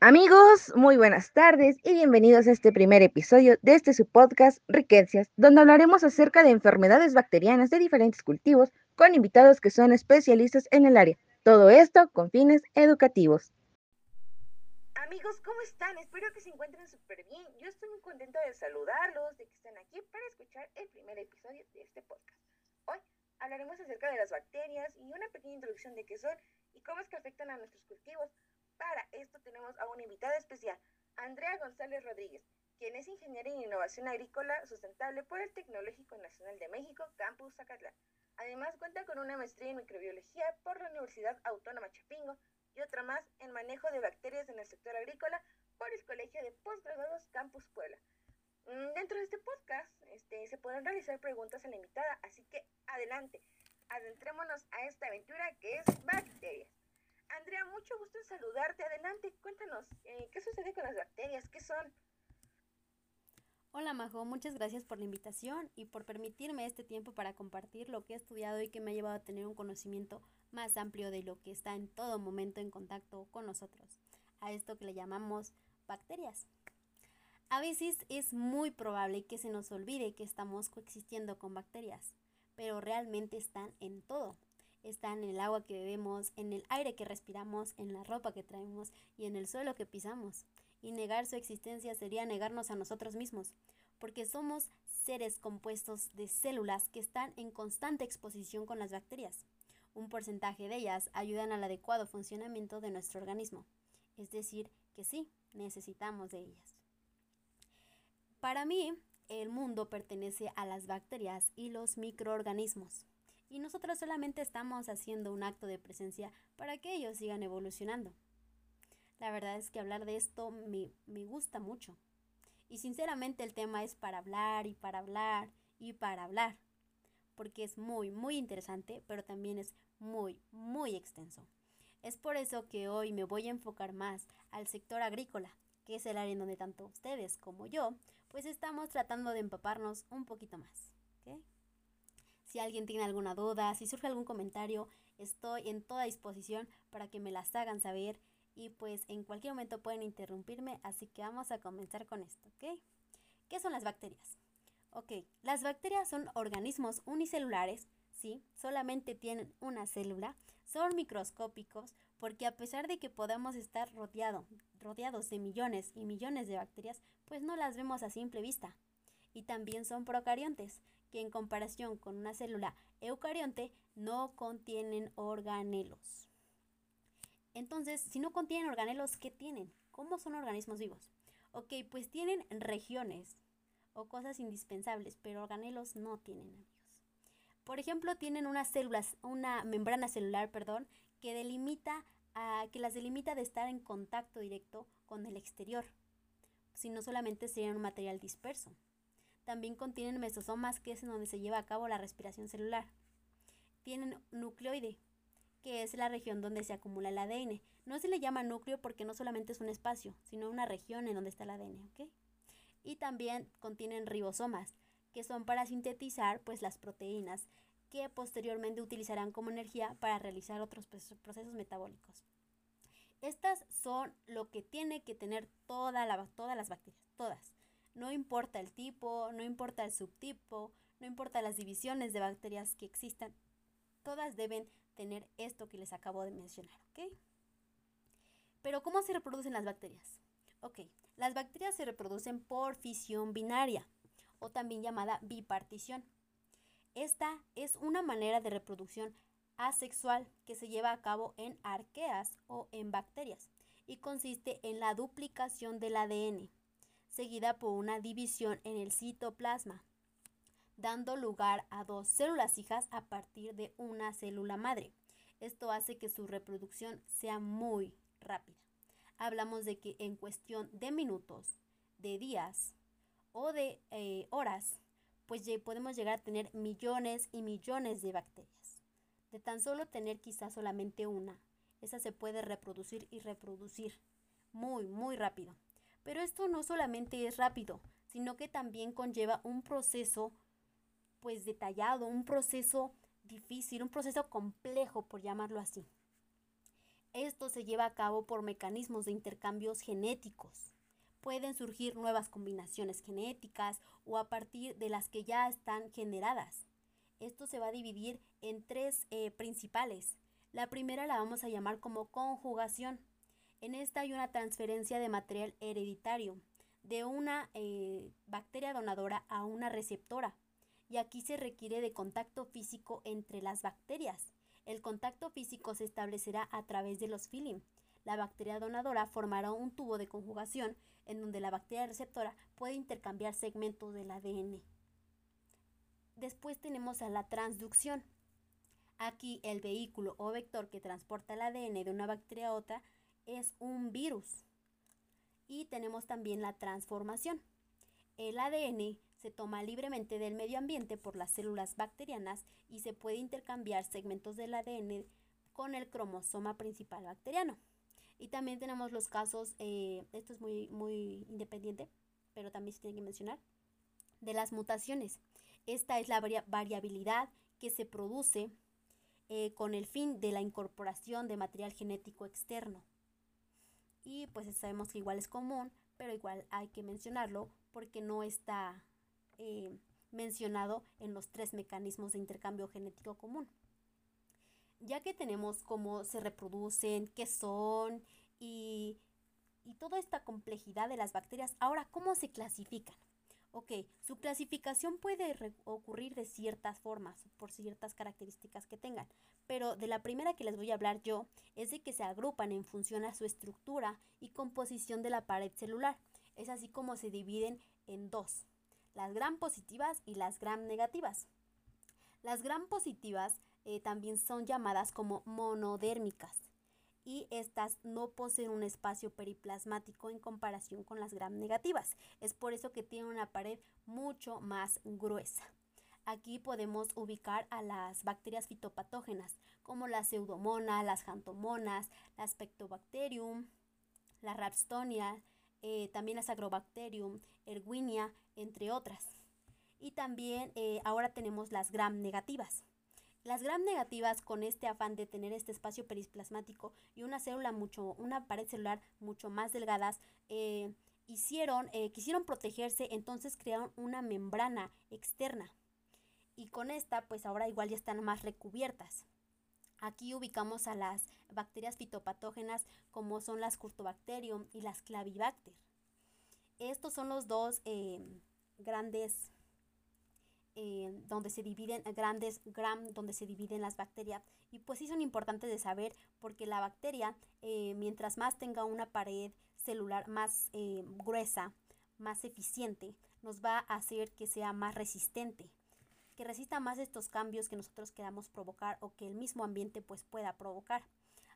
Amigos, muy buenas tardes y bienvenidos a este primer episodio de este su podcast Riquezas, donde hablaremos acerca de enfermedades bacterianas de diferentes cultivos con invitados que son especialistas en el área. Todo esto con fines educativos. Amigos, ¿cómo están? Espero que se encuentren súper bien. Yo estoy muy contenta de saludarlos, de que estén aquí para escuchar el primer episodio de este podcast. Hoy hablaremos acerca de las bacterias y una pequeña introducción de qué son y cómo es que afectan a nuestros cultivos para esto tenemos a una invitada especial, Andrea González Rodríguez, quien es ingeniera en innovación agrícola sustentable por el Tecnológico Nacional de México, Campus Zacatlán. Además, cuenta con una maestría en microbiología por la Universidad Autónoma Chapingo y otra más en manejo de bacterias en el sector agrícola por el Colegio de Postgraduados Campus Puebla. Mm, dentro de este podcast este, se pueden realizar preguntas a la invitada, así que adelante, adentrémonos a esta aventura que es bacterias. Andrea, mucho gusto en saludarte. Adelante, cuéntanos, eh, ¿qué sucede con las bacterias? ¿Qué son? Hola Majo, muchas gracias por la invitación y por permitirme este tiempo para compartir lo que he estudiado y que me ha llevado a tener un conocimiento más amplio de lo que está en todo momento en contacto con nosotros, a esto que le llamamos bacterias. A veces es muy probable que se nos olvide que estamos coexistiendo con bacterias, pero realmente están en todo están en el agua que bebemos, en el aire que respiramos, en la ropa que traemos y en el suelo que pisamos. Y negar su existencia sería negarnos a nosotros mismos, porque somos seres compuestos de células que están en constante exposición con las bacterias. Un porcentaje de ellas ayudan al adecuado funcionamiento de nuestro organismo. Es decir, que sí, necesitamos de ellas. Para mí, el mundo pertenece a las bacterias y los microorganismos y nosotros solamente estamos haciendo un acto de presencia para que ellos sigan evolucionando. La verdad es que hablar de esto me, me gusta mucho. Y sinceramente el tema es para hablar y para hablar y para hablar. Porque es muy, muy interesante, pero también es muy, muy extenso. Es por eso que hoy me voy a enfocar más al sector agrícola, que es el área en donde tanto ustedes como yo, pues estamos tratando de empaparnos un poquito más. Si alguien tiene alguna duda, si surge algún comentario, estoy en toda disposición para que me las hagan saber y pues en cualquier momento pueden interrumpirme, así que vamos a comenzar con esto, ¿ok? ¿Qué son las bacterias? Ok, las bacterias son organismos unicelulares, ¿sí? Solamente tienen una célula, son microscópicos porque a pesar de que podamos estar rodeado, rodeados de millones y millones de bacterias, pues no las vemos a simple vista. Y también son procariontes, que en comparación con una célula eucarionte no contienen organelos. Entonces, si no contienen organelos, ¿qué tienen? ¿Cómo son organismos vivos? Ok, pues tienen regiones o cosas indispensables, pero organelos no tienen, amigos. Por ejemplo, tienen unas células, una membrana celular, perdón, que delimita que las delimita de estar en contacto directo con el exterior, sino solamente serían un material disperso. También contienen mesosomas, que es en donde se lleva a cabo la respiración celular. Tienen nucleoide, que es la región donde se acumula el ADN. No se le llama núcleo porque no solamente es un espacio, sino una región en donde está el ADN, Y también contienen ribosomas, que son para sintetizar pues las proteínas que posteriormente utilizarán como energía para realizar otros procesos metabólicos. Estas son lo que tiene que tener toda la, todas las bacterias, todas. No importa el tipo, no importa el subtipo, no importa las divisiones de bacterias que existan, todas deben tener esto que les acabo de mencionar, ¿ok? Pero ¿cómo se reproducen las bacterias? Ok, las bacterias se reproducen por fisión binaria o también llamada bipartición. Esta es una manera de reproducción asexual que se lleva a cabo en arqueas o en bacterias y consiste en la duplicación del ADN seguida por una división en el citoplasma, dando lugar a dos células hijas a partir de una célula madre. Esto hace que su reproducción sea muy rápida. Hablamos de que en cuestión de minutos, de días o de eh, horas, pues podemos llegar a tener millones y millones de bacterias. De tan solo tener quizás solamente una, esa se puede reproducir y reproducir muy, muy rápido. Pero esto no solamente es rápido, sino que también conlleva un proceso pues detallado, un proceso difícil, un proceso complejo, por llamarlo así. Esto se lleva a cabo por mecanismos de intercambios genéticos. Pueden surgir nuevas combinaciones genéticas o a partir de las que ya están generadas. Esto se va a dividir en tres eh, principales. La primera la vamos a llamar como conjugación. En esta hay una transferencia de material hereditario de una eh, bacteria donadora a una receptora. Y aquí se requiere de contacto físico entre las bacterias. El contacto físico se establecerá a través de los filim. La bacteria donadora formará un tubo de conjugación en donde la bacteria receptora puede intercambiar segmentos del ADN. Después tenemos a la transducción. Aquí el vehículo o vector que transporta el ADN de una bacteria a otra es un virus. Y tenemos también la transformación. El ADN se toma libremente del medio ambiente por las células bacterianas y se puede intercambiar segmentos del ADN con el cromosoma principal bacteriano. Y también tenemos los casos, eh, esto es muy, muy independiente, pero también se tiene que mencionar, de las mutaciones. Esta es la variabilidad que se produce eh, con el fin de la incorporación de material genético externo. Y pues sabemos que igual es común, pero igual hay que mencionarlo porque no está eh, mencionado en los tres mecanismos de intercambio genético común. Ya que tenemos cómo se reproducen, qué son y, y toda esta complejidad de las bacterias, ahora, ¿cómo se clasifican? Ok, su clasificación puede ocurrir de ciertas formas, por ciertas características que tengan, pero de la primera que les voy a hablar yo es de que se agrupan en función a su estructura y composición de la pared celular. Es así como se dividen en dos, las gram positivas y las gram negativas. Las gram positivas eh, también son llamadas como monodérmicas y estas no poseen un espacio periplasmático en comparación con las gram negativas. Es por eso que tienen una pared mucho más gruesa. Aquí podemos ubicar a las bacterias fitopatógenas, como la pseudomonas, las jantomonas, la spectobacterium, la rhabstonia, eh, también las agrobacterium, erwinia, entre otras. Y también eh, ahora tenemos las gram negativas. Las gram negativas, con este afán de tener este espacio perisplasmático y una célula mucho, una pared celular mucho más delgadas, eh, hicieron, eh, quisieron protegerse, entonces crearon una membrana externa. Y con esta, pues ahora igual ya están más recubiertas. Aquí ubicamos a las bacterias fitopatógenas como son las Curtobacterium y las Clavibacter. Estos son los dos eh, grandes eh, donde se dividen grandes gram, donde se dividen las bacterias. Y pues sí son importantes de saber porque la bacteria, eh, mientras más tenga una pared celular más eh, gruesa, más eficiente, nos va a hacer que sea más resistente, que resista más estos cambios que nosotros queramos provocar o que el mismo ambiente pues pueda provocar.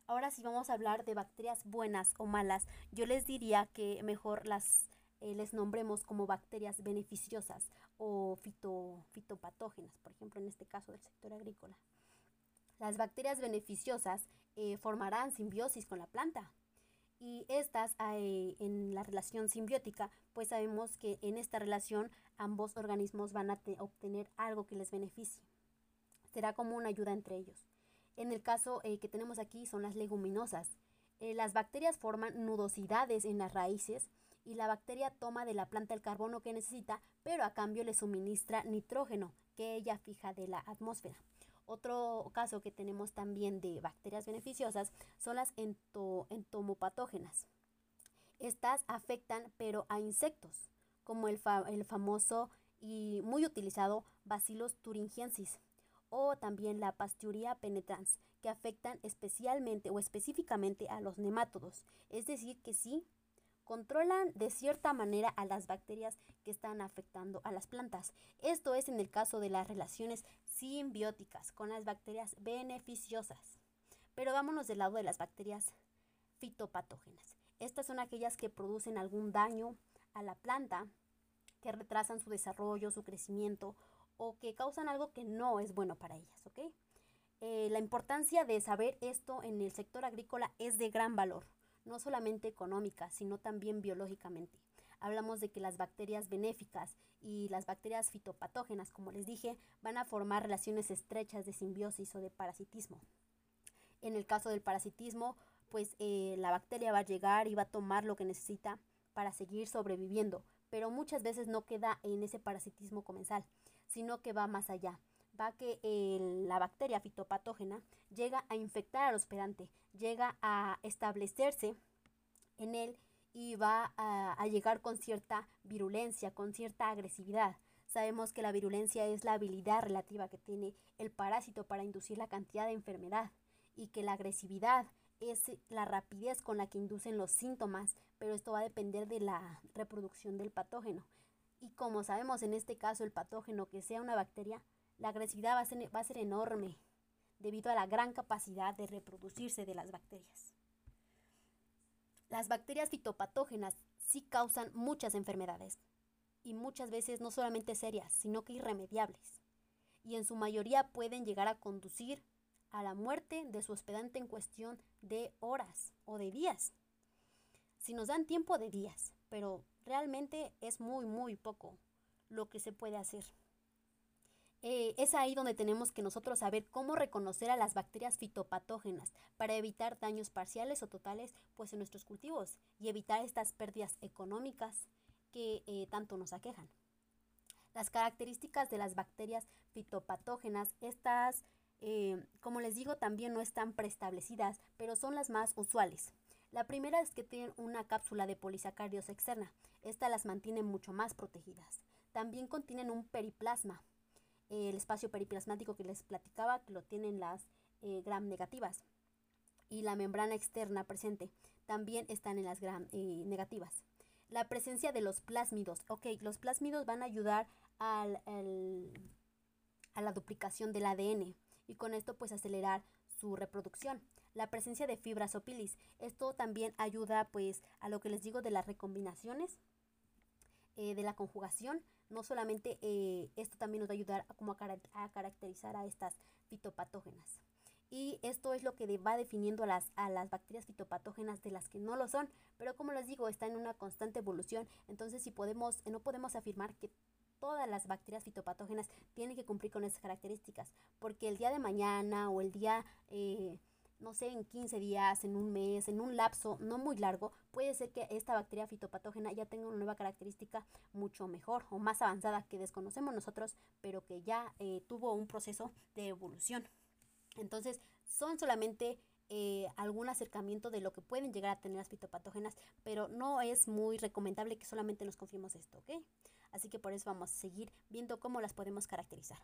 Ahora si vamos a hablar de bacterias buenas o malas, yo les diría que mejor las eh, les nombremos como bacterias beneficiosas o fitopatógenas, por ejemplo en este caso del sector agrícola. Las bacterias beneficiosas eh, formarán simbiosis con la planta y estas eh, en la relación simbiótica pues sabemos que en esta relación ambos organismos van a obtener algo que les beneficie. Será como una ayuda entre ellos. En el caso que tenemos aquí son las leguminosas. las bacterias forman nudosidades en las raíces y la bacteria toma de la planta el carbono que necesita, pero a cambio le suministra nitrógeno que ella fija de la atmósfera. Otro caso que tenemos también de bacterias beneficiosas son las entomopatógenas. Estas afectan pero a insectos, como el, el famoso y muy utilizado Bacillus thuringiensis o también la Pasteuria penetrans, que afectan especialmente o específicamente a los nemátodos. Es decir, que sí controlan de cierta manera a las bacterias que están afectando a las plantas. Esto es en el caso de las relaciones simbióticas con las bacterias beneficiosas. Pero vámonos del lado de las bacterias fitopatógenas. Estas son aquellas que producen algún daño a la planta, que retrasan su desarrollo, su crecimiento o que causan algo que no es bueno para ellas, eh, la importancia de saber esto en el sector agrícola es de gran valor no solamente económica, sino también biológicamente. Hablamos de que las bacterias benéficas y las bacterias fitopatógenas, como les dije, van a formar relaciones estrechas de simbiosis o de parasitismo. En el caso del parasitismo, pues eh, la bacteria va a llegar y va a tomar lo que necesita para seguir sobreviviendo, pero muchas veces no queda en ese parasitismo comensal, sino que va más allá. Va que la bacteria fitopatógena llega a infectar al hospedante, llega a establecerse en él y va a, llegar con cierta virulencia, con cierta agresividad. Sabemos que la virulencia es la habilidad relativa que tiene el parásito para inducir la cantidad de enfermedad y que la agresividad es la rapidez con la que inducen los síntomas, pero esto va a depender de la reproducción del patógeno. Y como sabemos en este caso el patógeno que sea una bacteria, la agresividad va a ser, enorme debido a la gran capacidad de reproducirse de las bacterias. Las bacterias fitopatógenas sí causan muchas enfermedades y muchas veces no solamente serias, sino que irremediables. Y en su mayoría pueden llegar a conducir a la muerte de su hospedante en cuestión de horas o de días. Si nos dan tiempo de días, pero realmente es muy, muy poco lo que se puede hacer. Eh, es ahí donde tenemos que nosotros saber cómo reconocer a las bacterias fitopatógenas para evitar daños parciales o totales pues en nuestros cultivos y evitar estas pérdidas económicas que eh, tanto nos aquejan. Las características de las bacterias fitopatógenas, estas, eh, como les digo, también no están preestablecidas, pero son las más usuales. La primera es que tienen una cápsula de polisacáridos externa. Esta las mantiene mucho más protegidas. También contienen un periplasma, el espacio periplasmático que les platicaba, que lo tienen las eh, gram negativas. Y la membrana externa presente también están en las gram eh, negativas. La presencia de los plásmidos. Ok, los plásmidos van a ayudar al, a la duplicación del ADN y con esto pues acelerar su reproducción. La presencia de fibras opilis. Esto también ayuda pues a lo que les digo de las recombinaciones, eh, de la conjugación no solamente eh, esto también nos va a ayudar a, como a, caracterizar a estas fitopatógenas. Y esto es lo que va definiendo a las, a las bacterias fitopatógenas de las que no lo son. Pero como les digo, está en una constante evolución. Entonces, si podemos, no podemos afirmar que todas las bacterias fitopatógenas tienen que cumplir con esas características. Porque el día de mañana o el día... Eh, no sé, en 15 días, en un mes, en un lapso no muy largo, puede ser que esta bacteria fitopatógena ya tenga una nueva característica mucho mejor o más avanzada que desconocemos nosotros, pero que ya eh, tuvo un proceso de evolución. Entonces, son solamente eh, algún acercamiento de lo que pueden llegar a tener las fitopatógenas, pero no es muy recomendable que solamente nos confiemos esto, ¿ok? Así que por eso vamos a seguir viendo cómo las podemos caracterizar.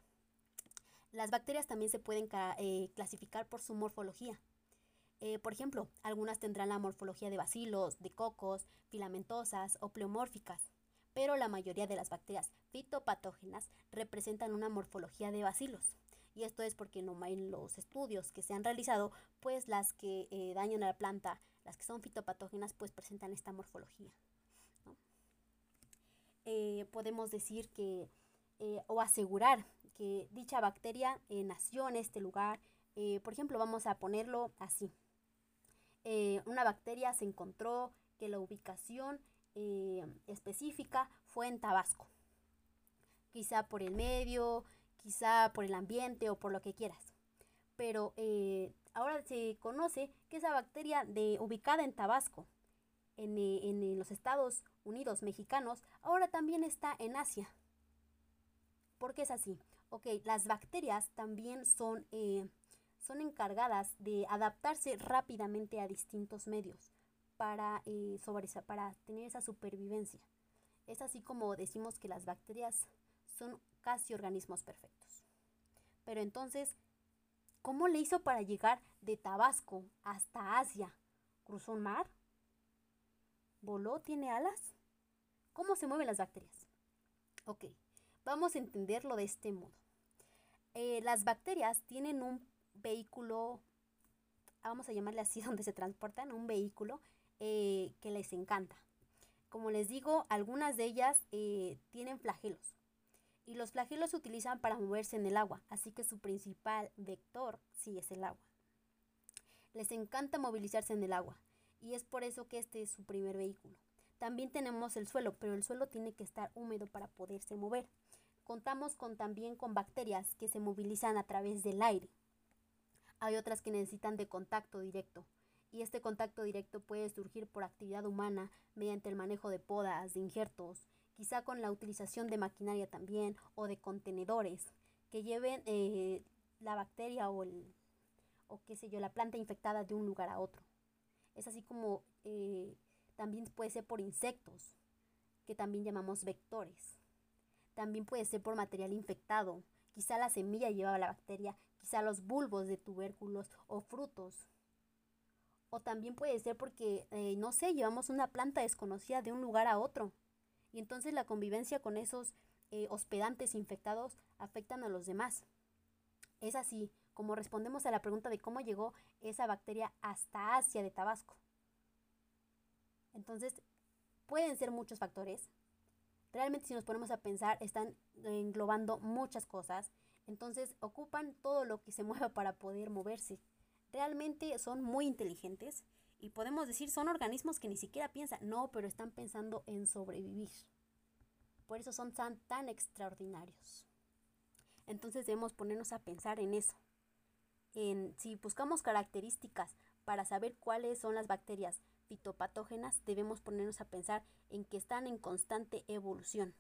Las bacterias también se pueden eh, clasificar por su morfología. Eh, por ejemplo, algunas tendrán la morfología de bacilos, de cocos, filamentosas o pleomórficas, pero la mayoría de las bacterias fitopatógenas representan una morfología de bacilos. Y esto es porque en los estudios que se han realizado, pues las que eh, dañan a la planta, las que son fitopatógenas, pues presentan esta morfología. podemos decir que, o asegurar que dicha bacteria eh, nació en este lugar. Eh, por ejemplo, vamos a ponerlo así. Eh, una bacteria se encontró que la ubicación específica fue en Tabasco. Quizá por el medio, quizá por el ambiente o por lo que quieras. Pero ahora se conoce que esa bacteria de, ubicada en Tabasco, en, en los Estados Unidos mexicanos, ahora también está en Asia. ¿Por qué es así? Ok, las bacterias también son, eh, son encargadas de adaptarse rápidamente a distintos medios para, eh, para tener esa supervivencia. Es así como decimos que las bacterias son casi organismos perfectos. Pero entonces, ¿cómo le hizo para llegar de Tabasco hasta Asia? ¿Cruzó un mar? ¿Voló? ¿Tiene alas? ¿Cómo se mueven las bacterias? Ok, Vamos a entenderlo de este modo. Eh, las bacterias tienen un vehículo, vamos a llamarle así, donde se transportan, un vehículo eh, que les encanta. Como les digo, algunas de ellas eh, tienen flagelos. Y los flagelos se utilizan para moverse en el agua, así que su principal vector sí es el agua. Les encanta movilizarse en el agua, y es por eso que este es su primer vehículo. También tenemos el suelo, pero el suelo tiene que estar húmedo para poderse mover. Contamos con, también con bacterias que se movilizan a través del aire. Hay otras que necesitan de contacto directo y este contacto directo puede surgir por actividad humana mediante el manejo de podas, de injertos, quizá con la utilización de maquinaria también o de contenedores que lleven eh, la bacteria o, el, o qué sé yo, la planta infectada de un lugar a otro. Es así como eh, también puede ser por insectos, que también llamamos vectores. También puede ser por material infectado. Quizá la semilla llevaba la bacteria, quizá los bulbos de tubérculos o frutos o también puede ser porque, eh, no sé, llevamos una planta desconocida de un lugar a otro. Y entonces la convivencia con esos eh, hospedantes infectados afectan a los demás. Es así como respondemos a la pregunta de cómo llegó esa bacteria hasta Asia de Tabasco. Entonces, pueden ser muchos factores. Realmente si nos ponemos a pensar, están englobando muchas cosas. Entonces, ocupan todo lo que se mueva para poder moverse realmente son muy inteligentes y podemos decir son organismos que ni siquiera piensan, no, pero están pensando en sobrevivir. Por eso son tan, tan extraordinarios. Entonces debemos ponernos a pensar en eso. En si buscamos características para saber cuáles son las bacterias fitopatógenas, debemos ponernos a pensar en que están en constante evolución.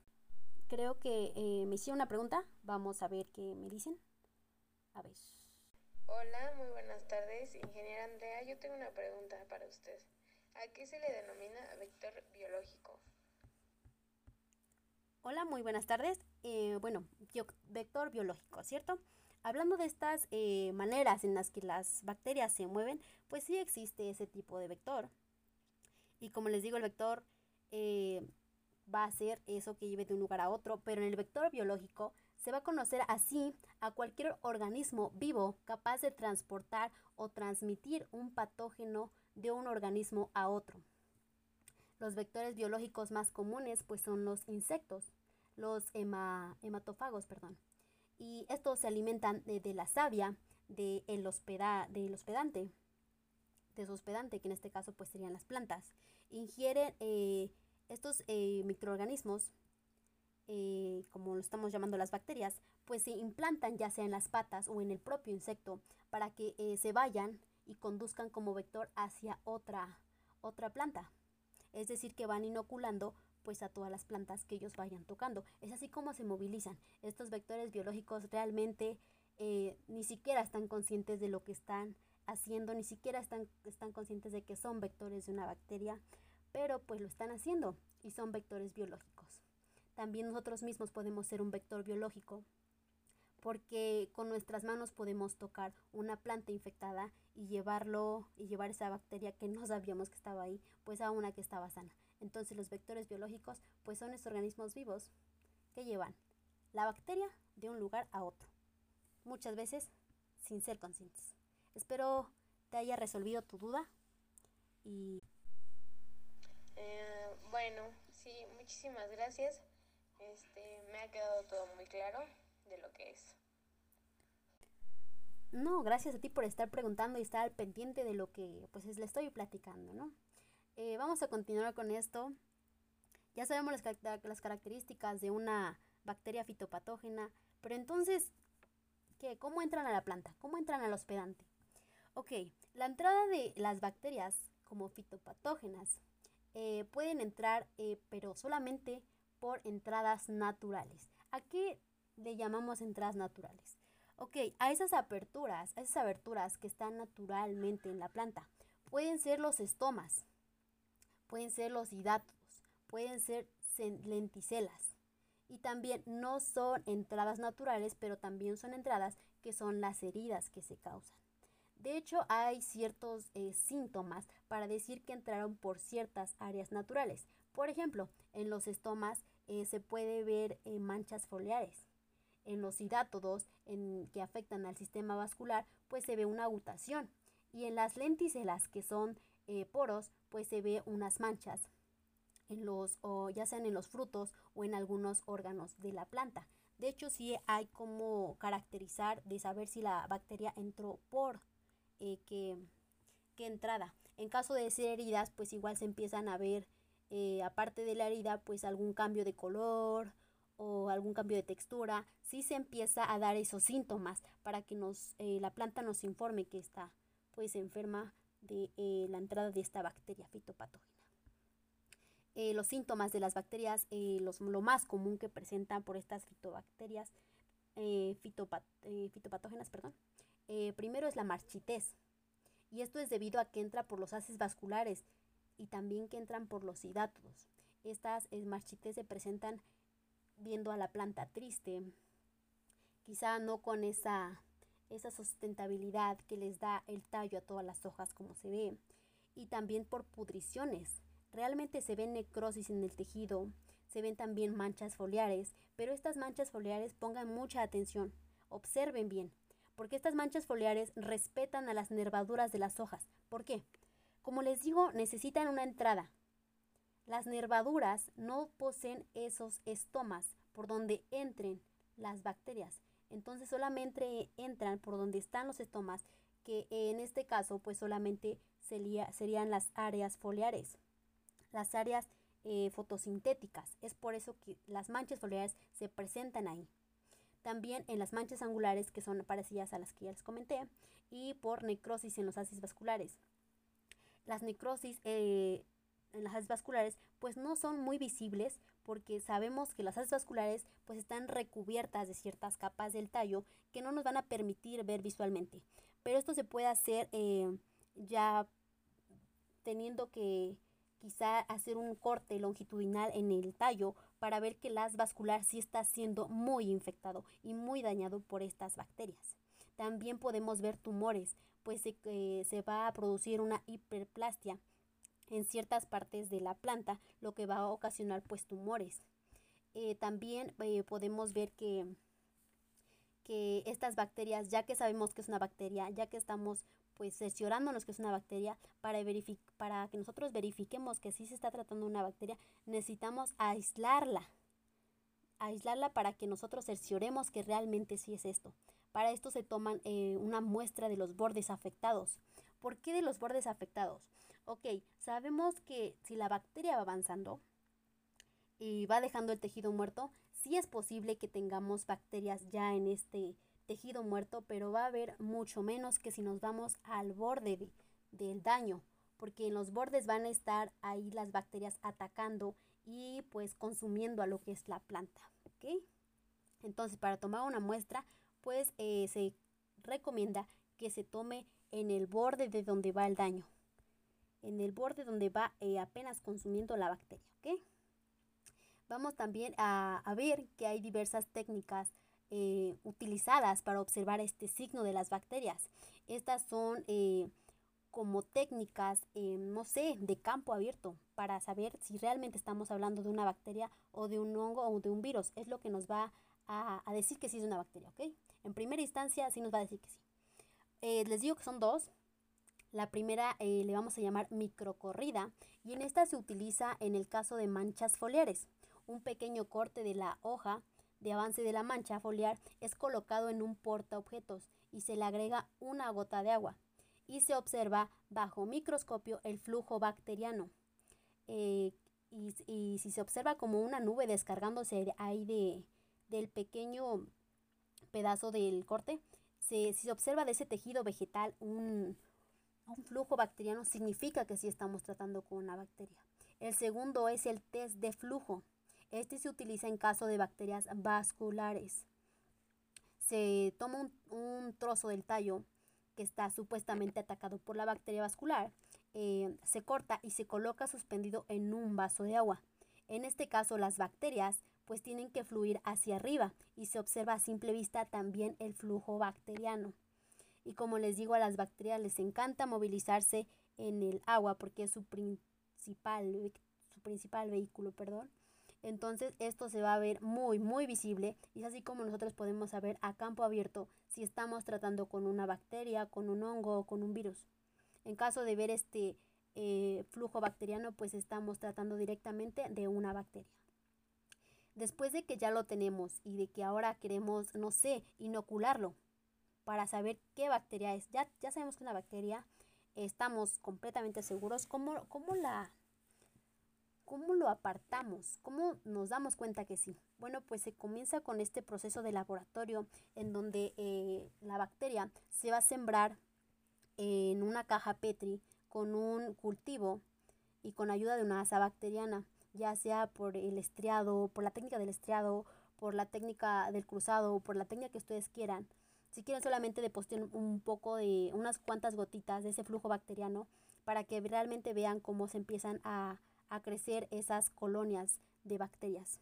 Creo que eh, me hicieron una pregunta. Vamos a ver qué me dicen. A ver. Hola, muy buenas tardes. Ingeniera Andrea, yo tengo una pregunta para usted. ¿A qué se le denomina vector biológico? Hola, muy buenas tardes. Eh, bueno, vector biológico, ¿cierto? Hablando de estas eh, maneras en las que las bacterias se mueven, pues sí existe ese tipo de vector. Y como les digo, el vector eh, va a ser eso que lleve de un lugar a otro, pero en el vector biológico se va a conocer así a cualquier organismo vivo capaz de transportar o transmitir un patógeno de un organismo a otro. Los vectores biológicos más comunes pues son los insectos, los hematófagos, perdón. Y estos se alimentan de, la savia del de hospedante, de su hospedante, que en este caso pues serían las plantas. Ingieren eh, estos eh, microorganismos eh, como lo estamos llamando las bacterias, pues se implantan ya sea en las patas o en el propio insecto para que eh, se vayan y conduzcan como vector hacia otra, otra planta. Es decir, que van inoculando pues a todas las plantas que ellos vayan tocando. Es así como se movilizan. Estos vectores biológicos realmente ni siquiera están conscientes de lo que están haciendo, ni siquiera están, están conscientes de que son vectores de una bacteria, pero pues lo están haciendo y son vectores biológicos. También nosotros mismos podemos ser un vector biológico porque con nuestras manos podemos tocar una planta infectada y llevarlo y llevar esa bacteria que no sabíamos que estaba ahí, pues a una que estaba sana. Entonces los vectores biológicos pues son estos organismos vivos que llevan la bacteria de un lugar a otro, muchas veces sin ser conscientes. Espero te haya resolvido tu duda y... Eh, bueno, sí, muchísimas gracias. Este, me ha quedado todo muy claro de lo que es. No, gracias a ti por estar preguntando y estar al pendiente de lo que pues le estoy platicando, ¿no? Eh, vamos a continuar con esto. Ya sabemos las, las características de una bacteria fitopatógena, pero entonces, ¿qué? ¿Cómo entran a la planta? ¿Cómo entran al hospedante? Ok, la entrada de las bacterias como fitopatógenas eh, pueden entrar, eh, pero solamente por entradas naturales. ¿A qué le llamamos entradas naturales? Ok, a esas aperturas, a esas aberturas que están naturalmente en la planta, pueden ser los estomas, pueden ser los hidatos, pueden ser lenticelas. Y también no son entradas naturales, pero también son entradas que son las heridas que se causan. De hecho, hay ciertos eh, síntomas para decir que entraron por ciertas áreas naturales. Por ejemplo, en los estomas eh, se puede ver eh, manchas foliares. En los hidátodos en, que afectan al sistema vascular, pues se ve una agutación. Y en las lenticelas, que son poros, pues se ve unas manchas. En los, o ya sean en los frutos o en algunos órganos de la planta. De hecho, sí hay como caracterizar de saber si la bacteria entró por qué, qué entrada. En caso de ser heridas, pues igual se empiezan a ver eh, aparte de la herida, pues algún cambio de color o algún cambio de textura, si se empieza a dar esos síntomas para que nos, eh, la planta nos informe que está pues enferma de eh, la entrada de esta bacteria fitopatógena. Eh, los síntomas de las bacterias, los, lo más común que presentan por estas fitobacterias, fitopatógenas, perdón, primero es la marchitez. Y esto es debido a que entra por los haces vasculares y también que entran por los hidátodos. Estas marchitez se presentan viendo a la planta triste, quizá no con esa, esa sustentabilidad que les da el tallo a todas las hojas como se ve, y también por pudriciones. Realmente se ven necrosis en el tejido, se ven también manchas foliares, pero estas manchas foliares pongan mucha atención, observen bien, porque estas manchas foliares respetan a las nervaduras de las hojas. ¿Por qué? Como les digo, necesitan una entrada, las nervaduras no poseen esos estomas por donde entren las bacterias. Entonces solamente entran por donde están los estomas, que en este caso pues solamente serían las áreas foliares, las áreas eh, fotosintéticas. Es por eso que las manchas foliares se presentan ahí. También en las manchas angulares, que son parecidas a las que ya les comenté, y por necrosis en los haces vasculares. Las necrosis eh, en las haces vasculares pues no son muy visibles porque sabemos que las haces vasculares pues están recubiertas de ciertas capas del tallo que no nos van a permitir ver visualmente. Pero esto se puede hacer eh, ya teniendo que quizá hacer un corte longitudinal en el tallo para ver que las vascular sí está siendo muy infectado y muy dañado por estas bacterias. También podemos ver tumores, pues se, eh, se va a producir una hiperplastia en ciertas partes de la planta, lo que va a ocasionar pues tumores. Eh, también eh, podemos ver que, que estas bacterias, ya que sabemos que es una bacteria, ya que estamos pues cerciorándonos que es una bacteria, para, para que nosotros verifiquemos que sí se está tratando una bacteria, necesitamos aislarla. Aislarla para que nosotros cercioremos que realmente sí es esto. Para esto se toman eh, una muestra de los bordes afectados. ¿Por qué de los bordes afectados? Ok, sabemos que si la bacteria va avanzando y va dejando el tejido muerto, sí es posible que tengamos bacterias ya en este tejido muerto, pero va a haber mucho menos que si nos vamos al borde del daño, porque en los bordes van a estar ahí las bacterias atacando y pues consumiendo a lo que es la planta, ¿ok? Entonces, para tomar una muestra, pues eh, se recomienda que se tome en el borde de donde va el daño, en el borde donde va eh, apenas consumiendo la bacteria. ¿ok? Vamos también a, ver que hay diversas técnicas eh, utilizadas para observar este signo de las bacterias. Estas son eh, como técnicas, no sé, de campo abierto para saber si realmente estamos hablando de una bacteria o de un hongo o de un virus. Es lo que nos va a, decir que sí es una bacteria, ¿ok? En primera instancia sí nos va a decir que sí. les digo que son dos. La primera eh, le vamos a llamar microcorrida y en esta se utiliza en el caso de manchas foliares. Un pequeño corte de la hoja de avance de la mancha foliar es colocado en un portaobjetos y se le agrega una gota de agua y se observa bajo microscopio el flujo bacteriano. Eh, y, si se observa como una nube descargándose ahí de, del pequeño pedazo del corte, si se observa de ese tejido vegetal un, un flujo bacteriano significa que sí estamos tratando con una bacteria. El segundo es el test de flujo. Este se utiliza en caso de bacterias vasculares. Se toma un, trozo del tallo que está supuestamente atacado por la bacteria vascular, eh, se corta y se coloca suspendido en un vaso de agua. En este caso las bacterias pues tienen que fluir hacia arriba y se observa a simple vista también el flujo bacteriano. Y como les digo, a las bacterias les encanta movilizarse en el agua porque es su principal, su principal vehículo, perdón. Entonces esto se va a ver muy, muy visible y es así como nosotros podemos saber a campo abierto si estamos tratando con una bacteria, con un hongo o con un virus. En caso de ver este eh, flujo bacteriano, pues estamos tratando directamente de una bacteria. Después de que ya lo tenemos y de que ahora queremos, no sé, inocularlo, para saber qué bacteria es. Ya, ya sabemos que es una bacteria, estamos completamente seguros. ¿Cómo, cómo la, ¿Cómo lo apartamos? ¿Cómo nos damos cuenta que sí? Bueno, pues se comienza con este proceso de laboratorio en donde eh, la bacteria se va a sembrar en una caja Petri con un cultivo y con ayuda de una asa bacteriana, ya sea por el estriado, por la técnica del estriado, por la técnica del cruzado por la técnica que ustedes quieran. Si quieren solamente depositen un poco de unas cuantas gotitas de ese flujo bacteriano para que realmente vean cómo se empiezan a, a crecer esas colonias de bacterias.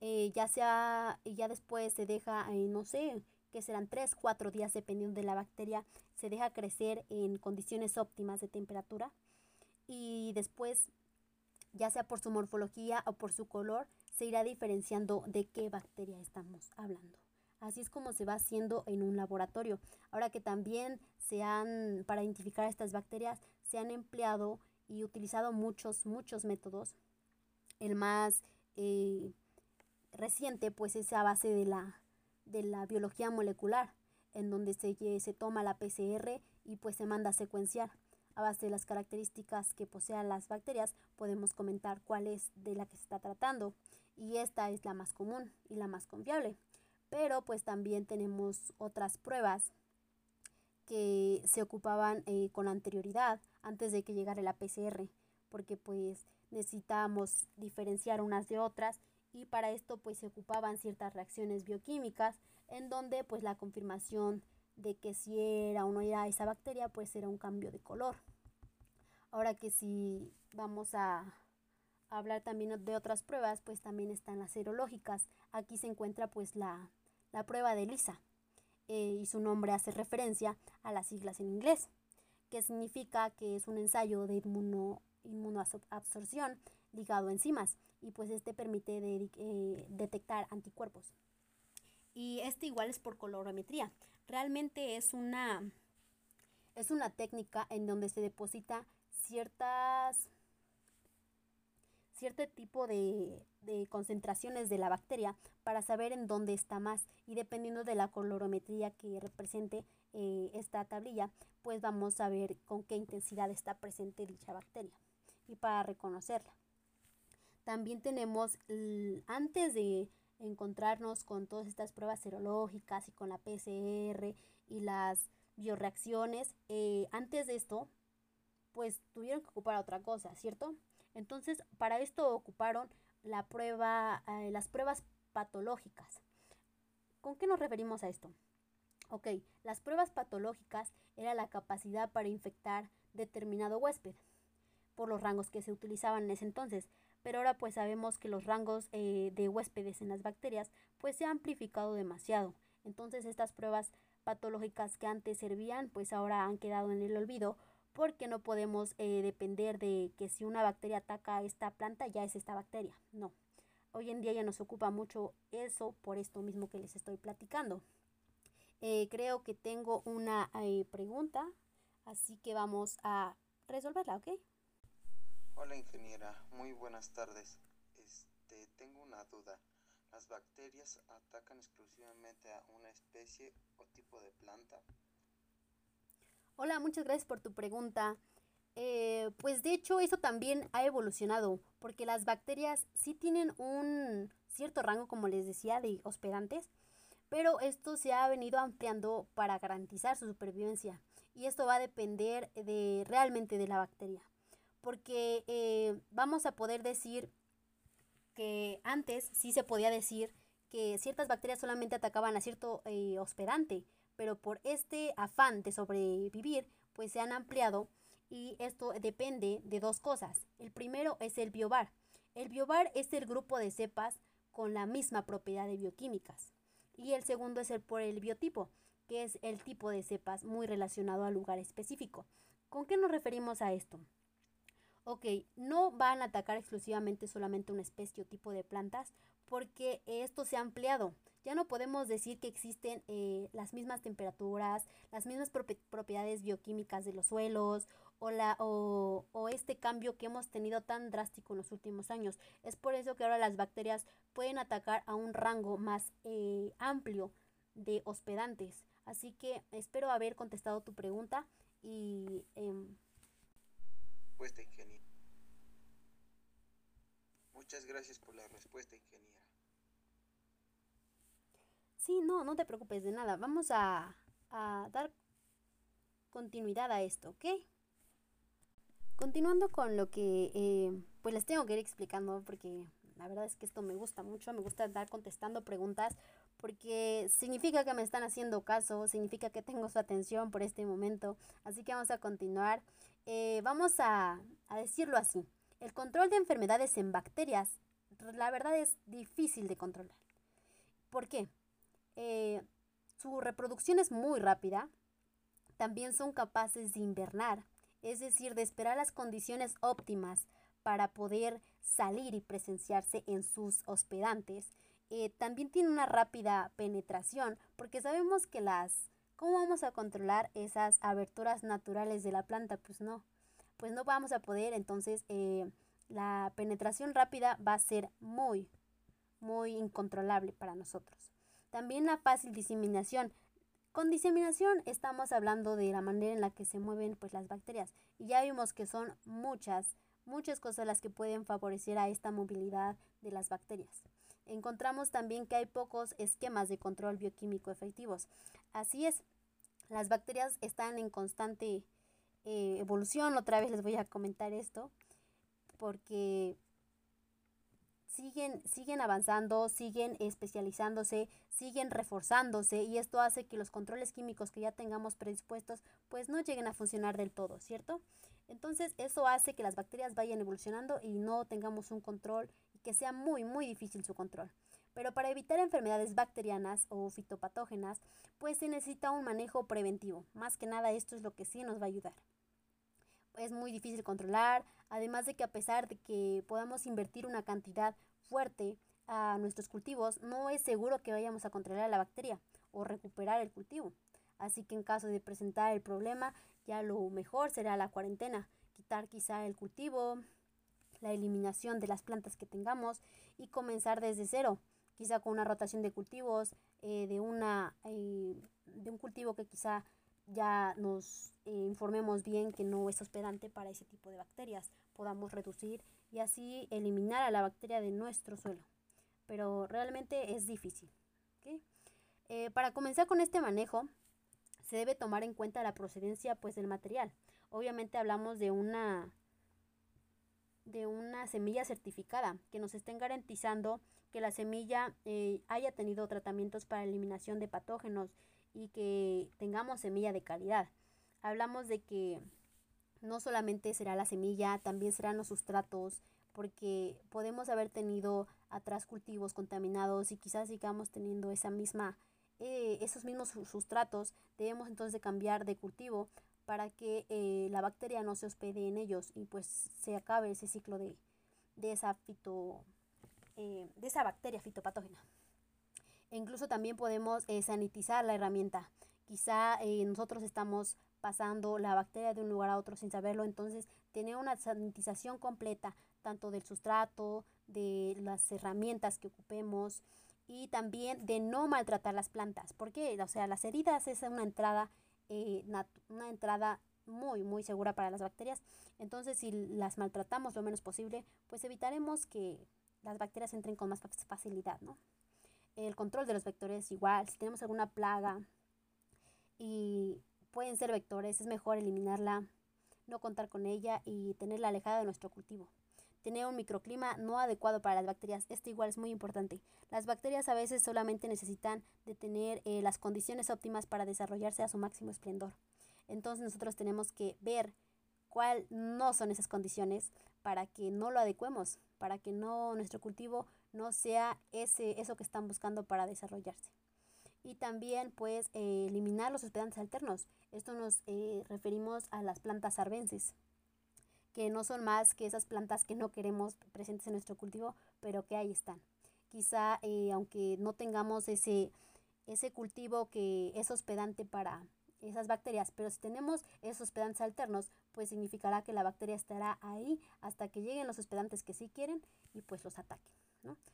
Eh, ya sea, ya después se deja, eh, no sé, que serán 3, 4 días dependiendo de la bacteria, se deja crecer en condiciones óptimas de temperatura y después, ya sea por su morfología o por su color, se irá diferenciando de qué bacteria estamos hablando. Así es como se va haciendo en un laboratorio. Ahora que también se han, para identificar estas bacterias, se han empleado y utilizado muchos, muchos métodos. El más eh, reciente, pues, es a base de la, de la biología molecular, en donde se, se toma la PCR y pues se manda a secuenciar. A base de las características que posean las bacterias, podemos comentar cuál es de la que se está tratando. Y esta es la más común y la más confiable. Pero pues también tenemos otras pruebas que se ocupaban eh, con anterioridad antes de que llegara la PCR, porque pues necesitábamos diferenciar unas de otras y para esto pues se ocupaban ciertas reacciones bioquímicas en donde pues la confirmación de que si era o no era esa bacteria, pues era un cambio de color. Ahora que si vamos a hablar también de otras pruebas, pues también están las serológicas. Aquí se encuentra pues la, prueba de ELISA eh, y su nombre hace referencia a las siglas en inglés, que significa que es un ensayo de inmuno, inmunoabsorción ligado a enzimas y pues este permite eh, detectar anticuerpos y este igual es por colorimetría. Realmente es una, es una técnica en donde se deposita ciertas cierto tipo de, concentraciones de la bacteria para saber en dónde está más y dependiendo de la colorometría que represente eh, esta tablilla pues vamos a ver con qué intensidad está presente dicha bacteria y para reconocerla también tenemos antes de encontrarnos con todas estas pruebas serológicas y con la PCR y las bioreacciones, eh, antes de esto, pues tuvieron que ocupar otra cosa, ¿cierto? Entonces, para esto ocuparon la prueba, eh, las pruebas patológicas. ¿Con qué nos referimos a esto? Ok, las pruebas patológicas era la capacidad para infectar determinado huésped por los rangos que se utilizaban en ese entonces pero ahora pues sabemos que los rangos eh, de huéspedes en las bacterias pues se han amplificado demasiado. Entonces estas pruebas patológicas que antes servían pues ahora han quedado en el olvido porque no podemos eh, depender de que si una bacteria ataca esta planta ya es esta bacteria. No. Hoy en día ya nos ocupa mucho eso por esto mismo que les estoy platicando. Eh, creo que tengo una pregunta, así que vamos a resolverla, ¿ok? Hola ingeniera, muy buenas tardes. Este, tengo una duda. ¿Las bacterias atacan exclusivamente a una especie o tipo de planta? Hola, muchas gracias por tu pregunta. Eh, pues de hecho eso también ha evolucionado, porque las bacterias sí tienen un cierto rango, como les decía, de hospedantes, pero esto se ha venido ampliando para garantizar su supervivencia. Y esto va a depender de realmente de la bacteria porque eh, vamos a poder decir que antes sí se podía decir que ciertas bacterias solamente atacaban a cierto eh, hospedante, pero por este afán de sobrevivir, pues se han ampliado y esto depende de dos cosas. El primero es el biobar. El biobar es el grupo de cepas con la misma propiedad de bioquímicas. Y el segundo es el por el biotipo, que es el tipo de cepas muy relacionado al lugar específico. ¿Con qué nos referimos a esto? ok, no van a atacar exclusivamente solamente una especie o tipo de plantas porque esto se ha ampliado. Ya no podemos decir que existen eh, las mismas temperaturas, las mismas propiedades bioquímicas de los suelos o, la, o, este cambio que hemos tenido tan drástico en los últimos años. Es por eso que ahora las bacterias pueden atacar a un rango más eh, amplio de hospedantes. Así que espero haber contestado tu pregunta y... Em. Muchas gracias por la respuesta, ingeniera. Sí, no, no te preocupes de nada. Vamos a, a dar continuidad a esto, ¿ok? Continuando con lo que eh, pues les tengo que ir explicando porque la verdad es que esto me gusta mucho, me gusta estar contestando preguntas porque significa que me están haciendo caso, significa que tengo su atención por este momento. Así que vamos a continuar. Eh, vamos a, decirlo así. El control de enfermedades en bacterias, la verdad es difícil de controlar. ¿Por qué? Eh, su reproducción es muy rápida. También son capaces de invernar, es decir, de esperar las condiciones óptimas para poder salir y presenciarse en sus hospedantes. Eh, también tiene una rápida penetración porque sabemos que las... ¿Cómo vamos a controlar esas aberturas naturales de la planta? Pues no, pues no vamos a poder, entonces eh, la penetración rápida va a ser muy, muy incontrolable para nosotros. También la fácil diseminación. Con diseminación estamos hablando de la manera en la que se mueven pues, las bacterias y ya vimos que son muchas, muchas cosas las que pueden favorecer a esta movilidad de las bacterias. Encontramos también que hay pocos esquemas de control bioquímico efectivos. Así es, las bacterias están en constante eh, evolución. Otra vez les voy a comentar esto porque siguen, siguen avanzando, siguen especializándose, siguen reforzándose y esto hace que los controles químicos que ya tengamos predispuestos pues no lleguen a funcionar del todo, ¿cierto? Entonces eso hace que las bacterias vayan evolucionando y no tengamos un control y que sea muy muy difícil su control. Pero para evitar enfermedades bacterianas o fitopatógenas, pues se necesita un manejo preventivo. Más que nada esto es lo que sí nos va a ayudar. Es muy difícil controlar, además de que a pesar de que podamos invertir una cantidad fuerte a nuestros cultivos, no es seguro que vayamos a controlar la bacteria o recuperar el cultivo. Así que en caso de presentar el problema, ya lo mejor será la cuarentena, quitar quizá el cultivo, la eliminación de las plantas que tengamos y comenzar desde cero, quizá con una rotación de cultivos, eh, de, una, eh, de un cultivo que quizá ya nos eh, informemos bien que no es hospedante para ese tipo de bacterias, podamos reducir y así eliminar a la bacteria de nuestro suelo. Pero realmente es difícil. Eh, para comenzar con este manejo, se debe tomar en cuenta la procedencia pues, del material. Obviamente hablamos de una, de una semilla certificada que nos estén garantizando que la semilla eh, haya tenido tratamientos para eliminación de patógenos y que tengamos semilla de calidad. Hablamos de que no solamente será la semilla, también serán los sustratos, porque podemos haber tenido atrás cultivos contaminados y quizás sigamos teniendo esa misma, eh, esos mismos sustratos. Debemos entonces cambiar de cultivo para que eh, la bacteria no se hospede en ellos y pues se acabe ese ciclo de, de esa fito, eh, de esa bacteria fitopatógena. E incluso también podemos sanitizar la herramienta. Quizá nosotros estamos pasando la bacteria de un lugar a otro sin saberlo. Entonces, tener una sanitización completa, tanto del sustrato, de las herramientas que ocupemos y también de no maltratar las plantas. porque O sea, las heridas es una entrada, eh, una entrada muy, muy segura para las bacterias. Entonces, si las maltratamos lo menos posible, pues evitaremos que las bacterias entren con más facilidad, ¿no? El control de los vectores igual, si tenemos alguna plaga y pueden ser vectores, es mejor eliminarla, no contar con ella y tenerla alejada de nuestro cultivo. Tener un microclima no adecuado para las bacterias, esto igual es muy importante. Las bacterias a veces solamente necesitan de tener eh, las condiciones óptimas para desarrollarse a su máximo esplendor. Entonces nosotros tenemos que ver cuál no son esas condiciones para que no lo adecuemos, para que no nuestro cultivo no sea ese, eso que están buscando para desarrollarse y también pues eh, eliminar los hospedantes alternos. Esto nos eh, referimos a las plantas arbenses, que no son más que esas plantas que no queremos presentes en nuestro cultivo, pero que ahí están. Quizá eh, aunque no tengamos ese, ese cultivo que es hospedante para esas bacterias, pero si tenemos esos hospedantes alternos, pues significará que la bacteria estará ahí hasta que lleguen los hospedantes que sí quieren y pues los ataquen.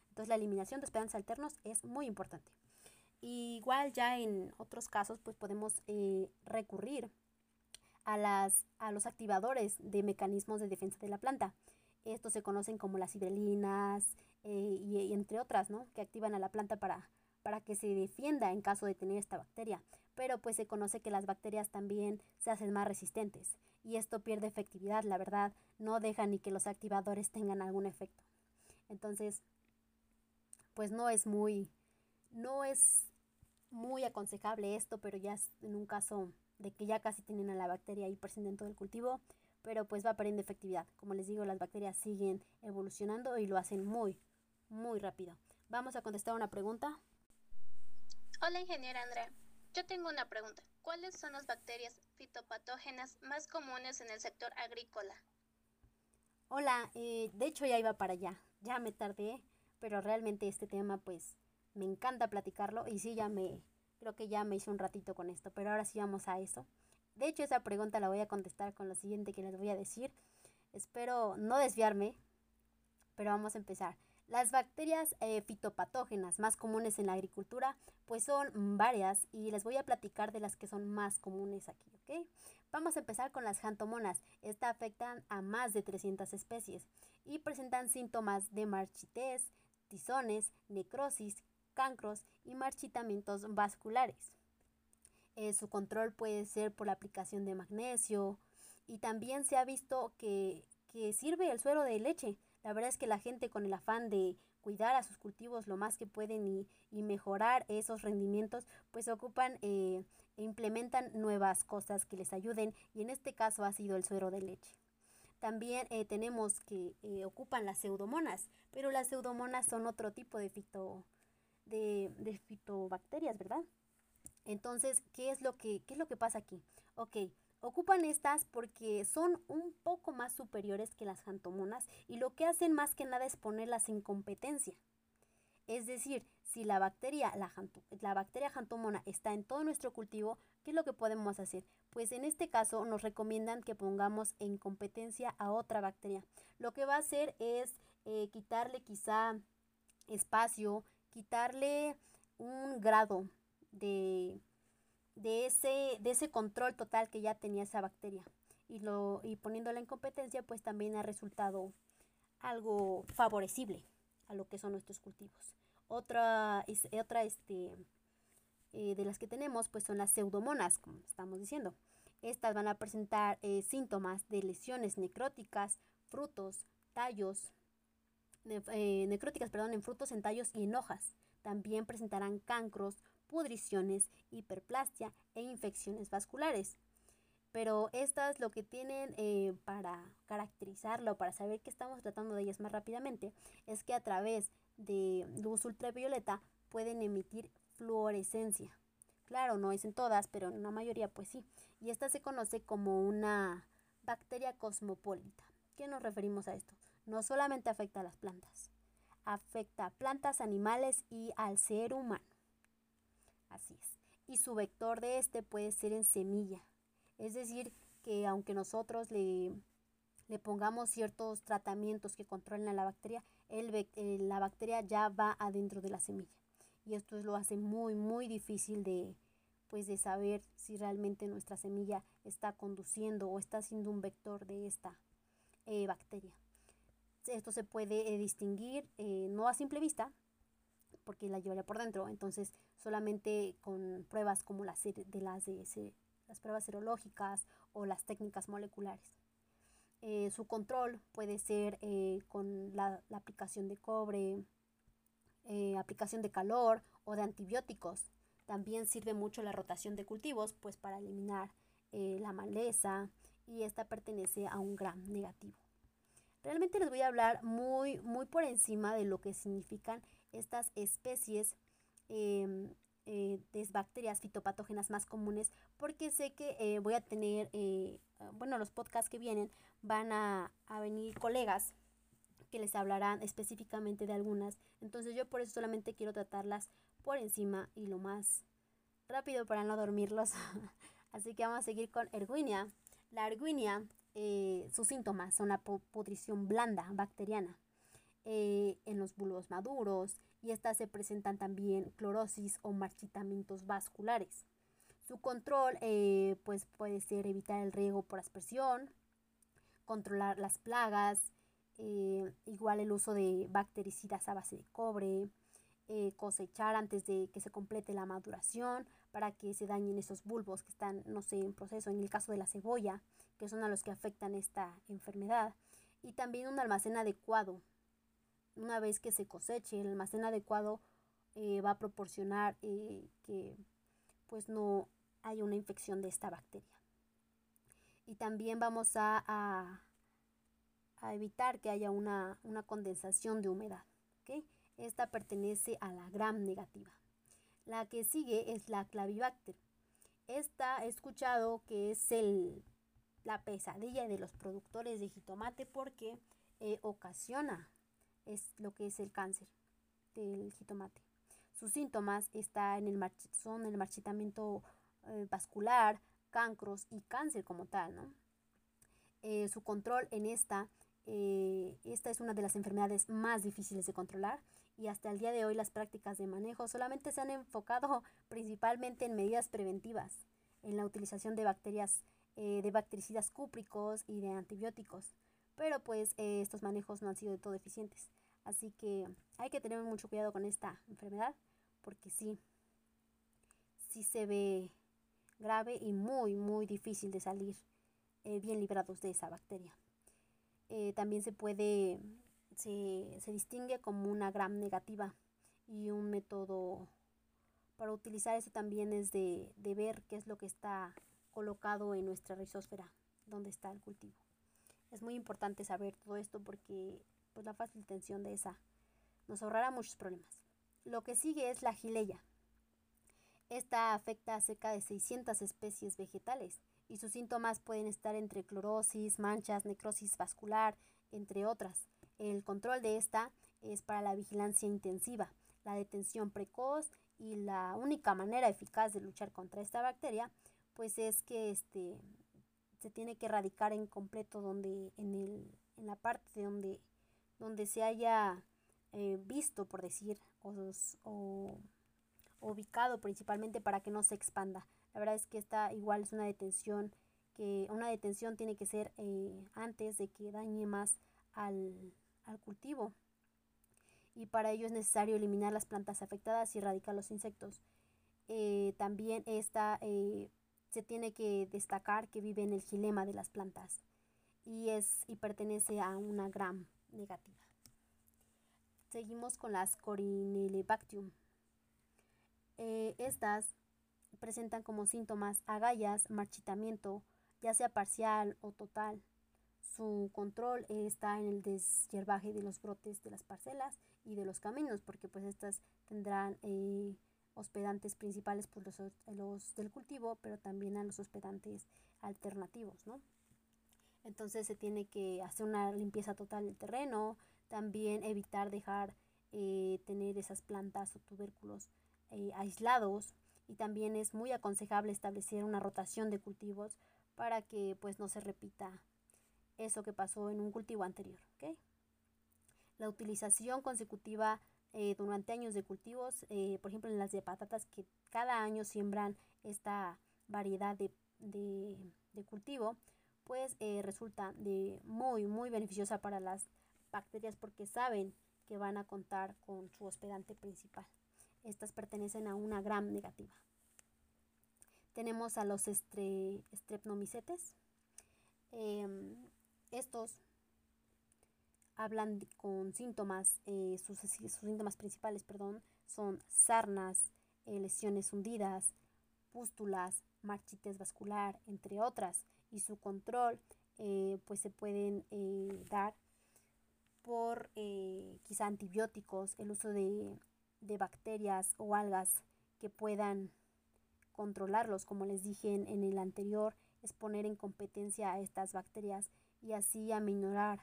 Entonces la eliminación de hospedantes alternos es muy importante igual ya en otros casos pues podemos eh, recurrir a, las, a los activadores de mecanismos de defensa de la planta. Estos se conocen como las hibrelinas eh, y, entre otras, ¿no? Que activan a la planta para, para que se defienda en caso de tener esta bacteria. pero pues se conoce que las bacterias también se hacen más resistentes y esto pierde efectividad, la verdad, no deja ni que los activadores tengan algún efecto. Entonces, pues no es muy, no es muy aconsejable esto, pero ya en un caso de que ya casi tienen a la bacteria ahí presente en todo el cultivo, pero pues va perdiendo efectividad. Como les digo, las bacterias siguen evolucionando y lo hacen muy, muy rápido. Vamos a contestar una pregunta. Hola, ingeniera Andrea. Yo tengo una pregunta. ¿Cuáles son las bacterias fitopatógenas más comunes en el sector agrícola? Hola, eh, de hecho ya iba para allá. Ya me tardé, pero realmente este tema pues me encanta platicarlo y sí, ya me, creo que ya me hice un ratito con esto, pero ahora sí vamos a eso. De hecho, esa pregunta la voy a contestar con lo siguiente que les voy a decir. Espero no desviarme, pero vamos a empezar. Las bacterias eh, fitopatógenas más comunes en la agricultura pues son varias y les voy a platicar de las que son más comunes aquí, ¿ok? Vamos a empezar con las jantomonas. Estas afectan a más de 300 especies y presentan síntomas de marchitez, tizones, necrosis, cancros y marchitamientos vasculares. Eh, su control puede ser por la aplicación de magnesio y también se ha visto que, sirve el suero de leche. La verdad es que la gente con el afán de cuidar a sus cultivos lo más que pueden y, mejorar esos rendimientos, pues ocupan eh, e implementan nuevas cosas que les ayuden y en este caso ha sido el suero de leche. También eh, tenemos que ocupan las pseudomonas, pero las pseudomonas son otro tipo de, fito, de, de fitobacterias, ¿verdad? Entonces, ¿qué es lo que, qué es lo que pasa aquí? Ok, ocupan estas porque son un poco más superiores que las jantomonas y lo que hacen más que nada es ponerlas en competencia. Es decir, si la bacteria, la, la bacteria jantomona está en todo nuestro cultivo, ¿qué es lo que podemos hacer? Pues en este caso nos recomiendan que pongamos en competencia a otra bacteria. Lo que va a hacer es eh, quitarle quizá espacio, quitarle un grado de, de, ese, de ese control total que ya tenía esa bacteria. Y, lo, y poniéndola en competencia, pues también ha resultado algo favorecible a lo que son nuestros cultivos. Otra, es, otra este, eh, de las que tenemos, pues son las pseudomonas, como estamos diciendo. Estas van a presentar eh, síntomas de lesiones necróticas, frutos, tallos, eh, necróticas, perdón, en frutos, en tallos y en hojas. También presentarán cancros, pudriciones, hiperplastia e infecciones vasculares. Pero estas lo que tienen eh, para caracterizarlo, para saber que estamos tratando de ellas más rápidamente, es que a través de luz ultravioleta pueden emitir fluorescencia. Claro, no es en todas, pero en una mayoría pues sí. Y esta se conoce como una bacteria cosmopolita. ¿Qué nos referimos a esto? No solamente afecta a las plantas, afecta a plantas, animales y al ser humano. Así es. Y su vector de este puede ser en semilla. Es decir, que aunque nosotros le, le pongamos ciertos tratamientos que controlen a la bacteria, el, eh, la bacteria ya va adentro de la semilla. Y esto lo hace muy, muy difícil de, pues, de saber si realmente nuestra semilla está conduciendo o está siendo un vector de esta eh, bacteria. Esto se puede eh, distinguir no a simple vista, porque la llevaría por dentro. Entonces, solamente con pruebas como las de las, de las pruebas serológicas o las técnicas moleculares. Eh, su control puede ser eh, con la, aplicación de cobre, eh, aplicación de calor o de antibióticos. También sirve mucho la rotación de cultivos, pues para eliminar la maleza y esta pertenece a un gram negativo. Realmente les voy a hablar muy, muy por encima de lo que significan estas especies em, eh, de bacterias fitopatógenas más comunes porque sé que eh, voy a tener, eh, bueno, los podcasts que vienen van a, venir colegas que les hablarán específicamente de algunas. Entonces yo por eso solamente quiero tratarlas por encima y lo más rápido para no dormirlos. Así que vamos a seguir con erguinia. La erguinia, sus síntomas son la pudrición blanda bacteriana eh, en los bulbos maduros y estas se presentan también clorosis o marchitamientos vasculares. Su control eh, pues puede ser evitar el riego por aspersión, controlar las plagas, eh, igual el uso de bactericidas a base de cobre, cosechar antes de que se complete la maduración, para que se dañen esos bulbos que están, no sé, en proceso, en el caso de la cebolla, que son a los que afectan esta enfermedad, y también un almacén adecuado. Una vez que se coseche, el almacén adecuado eh, va a proporcionar eh, que pues no haya una infección de esta bacteria. Y también vamos a, a, evitar que haya una, una condensación de humedad. ¿okay? Esta pertenece a la gram negativa. La que sigue es la clavibacter. Esta he escuchado que es el, la pesadilla de los productores de jitomate porque eh, ocasiona es lo que es el cáncer del jitomate. Sus síntomas está en el son el marchitamiento eh, vascular, cancros y cáncer como tal. ¿no? Eh, su control en esta, esta es una de las enfermedades más difíciles de controlar y hasta el día de hoy las prácticas de manejo solamente se han enfocado principalmente en medidas preventivas, en la utilización de bacterias, eh, de bactericidas cúpricos y de antibióticos. Pero pues eh, estos manejos no han sido de todo eficientes. Así que hay que tener mucho cuidado con esta enfermedad porque sí, sí se ve grave y muy, muy difícil de salir eh, bien librados de esa bacteria. también se puede se, distingue como una gram negativa y un método para utilizar eso también es de, ver qué es lo que está colocado en nuestra rizósfera, donde está el cultivo. Es muy importante saber todo esto porque pues, la fácil tensión de esa nos ahorrará muchos problemas. Lo que sigue es la gileya. Esta afecta a cerca de 600 especies vegetales y sus síntomas pueden estar entre clorosis, manchas, necrosis vascular, entre otras. El control de esta es para la vigilancia intensiva, la detención precoz y la única manera eficaz de luchar contra esta bacteria, pues es que este, se tiene que erradicar en completo donde, en, el, en la parte donde, donde se haya eh, visto, por decir, o, ubicado principalmente para que no se expanda. La verdad es que esta igual es una detención que una detención tiene que ser eh, antes de que dañe más al, cultivo y para ello es necesario eliminar las plantas afectadas y erradicar los insectos. Eh, también esta, eh, se tiene que destacar que vive en el gilema de las plantas y, es, y pertenece a una gram negativa. Seguimos con las Corinelebactium. Eh, estas presentan como síntomas agallas, marchitamiento, ya sea parcial o total, su control está en el deshiervaje de los brotes de las parcelas y de los caminos, porque pues estas tendrán eh, hospedantes principales por pues, los, del cultivo, pero también a los hospedantes alternativos, ¿no? Entonces se tiene que hacer una limpieza total del terreno, también evitar dejar eh, tener esas plantas o tubérculos eh, aislados y también es muy aconsejable establecer una rotación de cultivos para que pues no se repita eso que pasó en un cultivo anterior. La utilización consecutiva eh, durante años de cultivos, por ejemplo en las de patatas que cada año siembran esta variedad de, cultivo, pues eh, resulta de muy, muy beneficiosa para las bacterias porque saben que van a contar con su hospedante principal. Estas pertenecen a una gram negativa. Tenemos a los streptomicetes. Em, estos hablan con síntomas, eh, sus, síntomas principales, perdón, son sarnas, eh, lesiones hundidas, pústulas, marchites vascular, entre otras, y su control eh, pues se pueden dar por quizá antibióticos, el uso de, de, bacterias o algas que puedan controlarlos, como les dije en, en el anterior, es poner en competencia a estas bacterias y así aminorar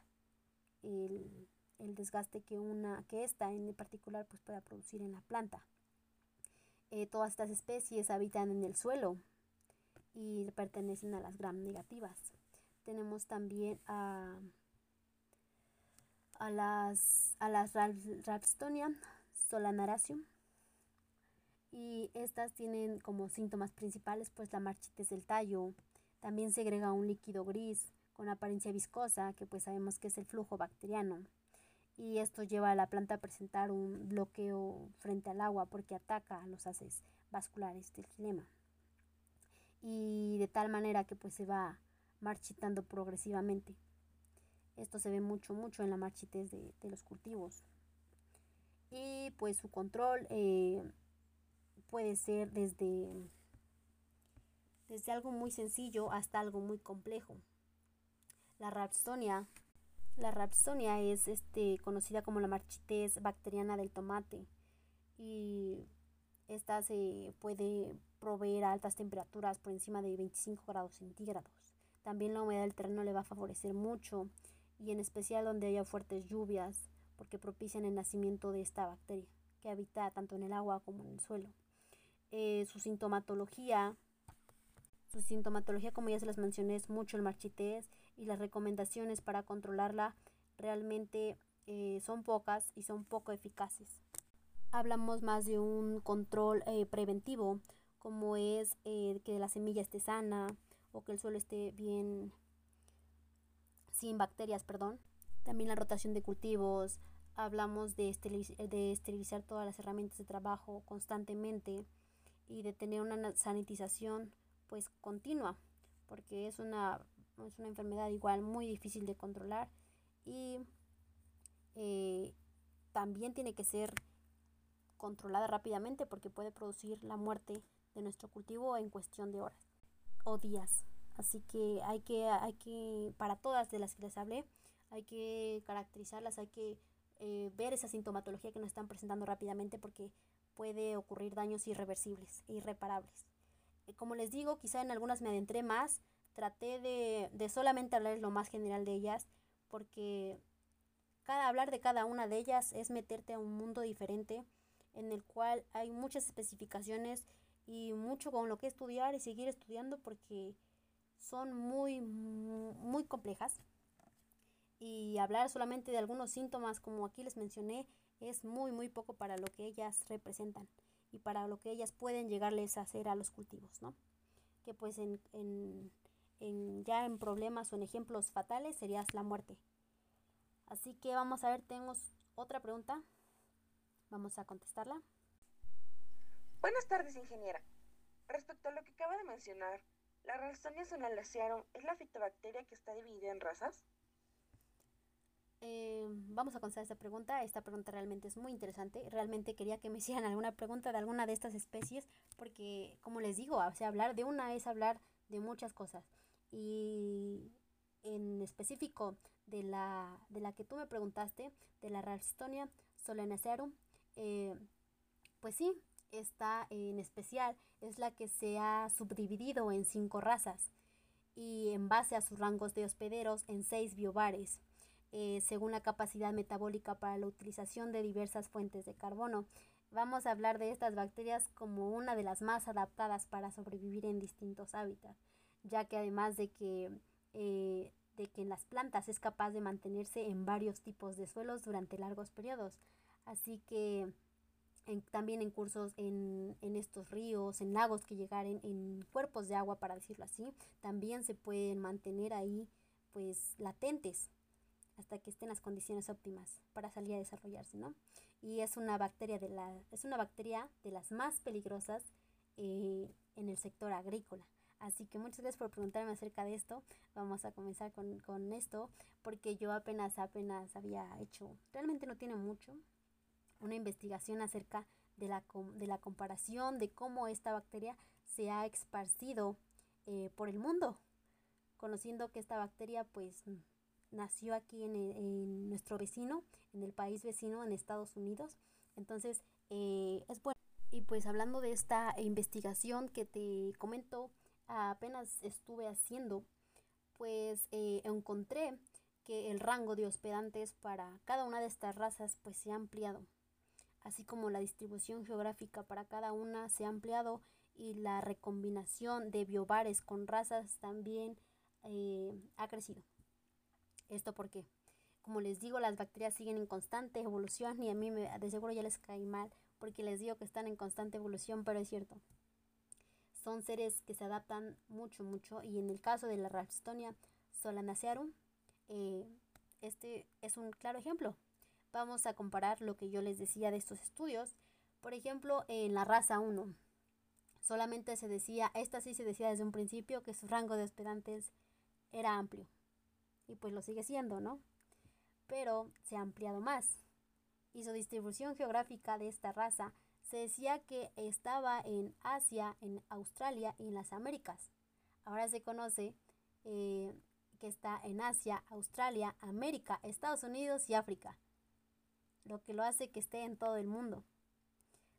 el, desgaste que una que esta en particular pues pueda producir en la planta. Eh, todas estas especies habitan en el suelo y pertenecen a las gram negativas. Tenemos también a, a las, a las Ralstonia solanaracium y estas tienen como síntomas principales pues la marchites del tallo, también segrega un líquido gris, con apariencia viscosa, que pues sabemos que es el flujo bacteriano. y esto lleva a la planta a presentar un bloqueo frente al agua porque ataca a los haces vasculares del gilema y de tal manera que pues se va marchitando progresivamente. Esto se ve mucho, mucho en la marchitez de, los cultivos. Y pues su control eh, puede ser desde, desde algo muy sencillo hasta algo muy complejo. La Rhapsonia la rapsonia es este, conocida como la marchitez bacteriana del tomate y esta se puede proveer a altas temperaturas por encima de 25 grados centígrados. También la humedad del terreno le va a favorecer mucho y en especial donde haya fuertes lluvias porque propician el nacimiento de esta bacteria que habita tanto en el agua como en el suelo. Eh, su sintomatología, su sintomatología como ya se las mencioné es mucho el marchitez y las recomendaciones para controlarla realmente eh, son pocas y son poco eficaces. Hablamos más de un control eh, preventivo, como es eh, que la semilla esté sana o que el suelo esté bien sin bacterias, perdón. También la rotación de cultivos. Hablamos de, de esterilizar todas las herramientas de trabajo constantemente y de tener una sanitización pues continua, porque es una es una enfermedad igual muy difícil de controlar y eh, también tiene que ser controlada rápidamente porque puede producir la muerte de nuestro cultivo en cuestión de horas o días. Así que hay que, hay que, para todas de las que les hablé, hay que caracterizarlas, hay que eh, ver esa sintomatología que nos están presentando rápidamente porque puede ocurrir daños irreversibles e irreparables. Eh, como les digo, quizá en algunas me adentré más, traté de, de solamente hablar lo más general de ellas, porque cada hablar de cada una de ellas es meterte a un mundo diferente en el cual hay muchas especificaciones y mucho con lo que estudiar y seguir estudiando porque son muy muy complejas y hablar solamente de algunos síntomas como aquí les mencioné es muy muy poco para lo que ellas representan y para lo que ellas pueden llegarles a hacer a los cultivos, ¿no? Que pues en, en, ya en problemas o en ejemplos fatales sería la muerte. Así que vamos a ver, tenemos otra pregunta. Vamos a contestarla. Buenas tardes, ingeniera. Respecto a lo que acaba de mencionar, ¿la Ralstonia sonalacearum es la fitobacteria que está dividida en razas? Eh, vamos a contestar esta pregunta. Esta pregunta realmente es muy interesante. Realmente quería que me hicieran alguna pregunta de alguna de estas especies porque, como les digo, o sea, hablar de una es hablar de muchas cosas y en específico de la, de la que tú me preguntaste, de la Ralstonia solanacearum, eh, pues sí, está en especial, es la que se ha subdividido en cinco razas y en base a sus rangos de hospederos en seis biobares, eh, según la capacidad metabólica para la utilización de diversas fuentes de carbono. Vamos a hablar de estas bacterias como una de las más adaptadas para sobrevivir en distintos hábitats ya que además de que, eh, de que en las plantas es capaz de mantenerse en varios tipos de suelos durante largos periodos. Así que también en cursos en, en, estos ríos, en lagos que llegaren en cuerpos de agua, para decirlo así, también se pueden mantener ahí pues latentes hasta que estén las condiciones óptimas para salir a desarrollarse, ¿no? Y es una bacteria de la, es una bacteria de las más peligrosas eh, en el sector agrícola. Así que muchas gracias por preguntarme acerca de esto. Vamos a comenzar con, con esto porque yo apenas, apenas había hecho, realmente no tiene mucho, una investigación acerca de la, de la comparación de cómo esta bacteria se ha esparcido eh, por el mundo, conociendo que esta bacteria pues nació aquí en, en, nuestro vecino, en el país vecino, en Estados Unidos. Entonces, eh, es bueno. Y pues hablando de esta investigación que te comento, apenas estuve haciendo, pues eh, encontré que el rango de hospedantes para cada una de estas razas pues se ha ampliado, así como la distribución geográfica para cada una se ha ampliado y la recombinación de biobares con razas también eh, ha crecido. ¿Esto porque Como les digo, las bacterias siguen en constante evolución y a mí me, de seguro ya les cae mal porque les digo que están en constante evolución, pero es cierto son seres que se adaptan mucho, mucho. Y en el caso de la Ralstonia solanacearum, eh, este es un claro ejemplo. Vamos a comparar lo que yo les decía de estos estudios. Por ejemplo, en la raza 1, solamente se decía, esta sí se decía desde un principio, que su rango de hospedantes era amplio. Y pues lo sigue siendo, ¿no? Pero se ha ampliado más. Y su distribución geográfica de esta raza se decía que estaba en Asia, en Australia y en las Américas. Ahora se conoce eh, que está en Asia, Australia, América, Estados Unidos y África, lo que lo hace que esté en todo el mundo.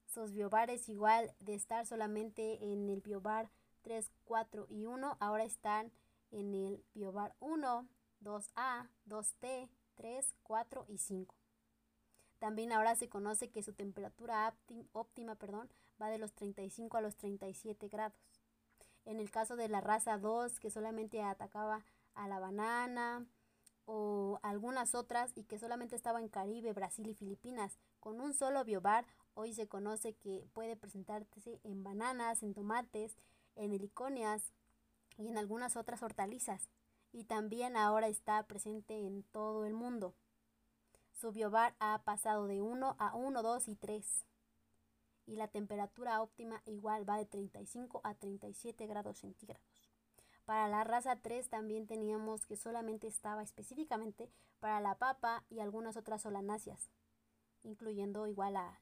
Sus biobares igual de estar solamente en el biobar 3, 4 y 1, ahora están en el biobar 1, 2A, 2T, 3, 4 y 5. También ahora se conoce que su temperatura óptima perdón, va de los 35 a los 37 grados. En el caso de la raza 2, que solamente atacaba a la banana o algunas otras y que solamente estaba en Caribe, Brasil y Filipinas, con un solo biobar, hoy se conoce que puede presentarse en bananas, en tomates, en heliconias y en algunas otras hortalizas. Y también ahora está presente en todo el mundo. Su biobar ha pasado de 1 a 1, 2 y 3. Y la temperatura óptima igual va de 35 a 37 grados centígrados. Para la raza 3 también teníamos que solamente estaba específicamente para la papa y algunas otras solanáceas, incluyendo igual a,